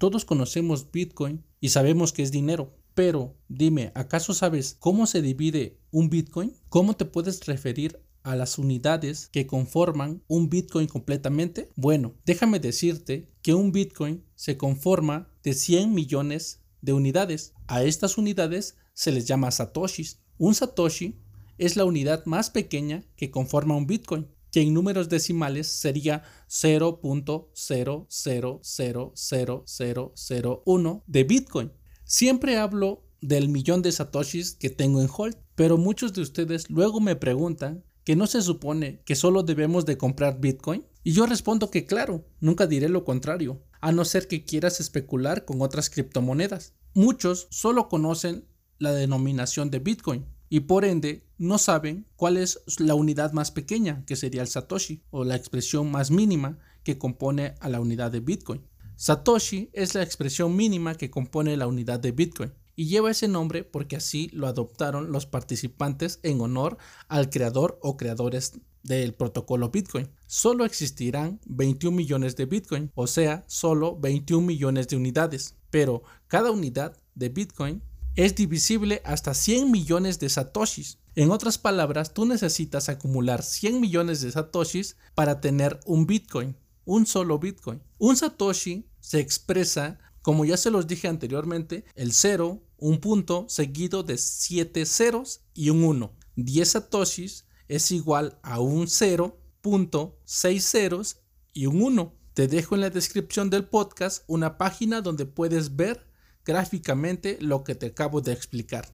Todos conocemos Bitcoin y sabemos que es dinero, pero dime, ¿acaso sabes cómo se divide un Bitcoin? ¿Cómo te puedes referir a las unidades que conforman un Bitcoin completamente? Bueno, déjame decirte que un Bitcoin se conforma de 100 millones de unidades. A estas unidades se les llama satoshis. Un satoshi es la unidad más pequeña que conforma un Bitcoin que en números decimales sería 0.0000001 de Bitcoin. Siempre hablo del millón de satoshis que tengo en hold, pero muchos de ustedes luego me preguntan que no se supone que solo debemos de comprar Bitcoin. Y yo respondo que claro, nunca diré lo contrario, a no ser que quieras especular con otras criptomonedas. Muchos solo conocen la denominación de Bitcoin, y por ende no saben cuál es la unidad más pequeña, que sería el Satoshi, o la expresión más mínima que compone a la unidad de Bitcoin. Satoshi es la expresión mínima que compone la unidad de Bitcoin y lleva ese nombre porque así lo adoptaron los participantes en honor al creador o creadores del protocolo Bitcoin. Solo existirán 21 millones de Bitcoin, o sea, solo 21 millones de unidades, pero cada unidad de Bitcoin es divisible hasta 100 millones de satoshis. En otras palabras, tú necesitas acumular 100 millones de satoshis para tener un Bitcoin, un solo Bitcoin. Un satoshi se expresa, como ya se los dije anteriormente, el 0, un punto seguido de 7 ceros y un 1. 10 satoshis es igual a un 0, punto, 6 ceros y un 1. Te dejo en la descripción del podcast una página donde puedes ver gráficamente lo que te acabo de explicar.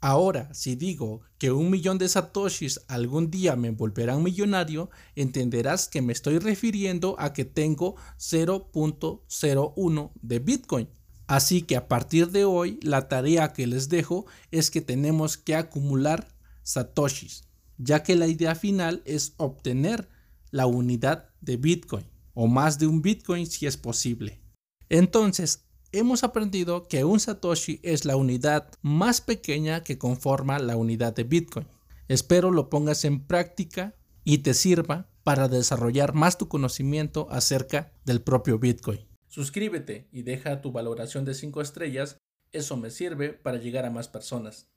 Ahora, si digo que un millón de satoshis algún día me volverán millonario, entenderás que me estoy refiriendo a que tengo 0.01 de Bitcoin. Así que a partir de hoy, la tarea que les dejo es que tenemos que acumular satoshis, ya que la idea final es obtener la unidad de Bitcoin, o más de un Bitcoin si es posible. Entonces, hemos aprendido que un Satoshi es la unidad más pequeña que conforma la unidad de Bitcoin. Espero lo pongas en práctica y te sirva para desarrollar más tu conocimiento acerca del propio Bitcoin. Suscríbete y deja tu valoración de 5 estrellas, eso me sirve para llegar a más personas.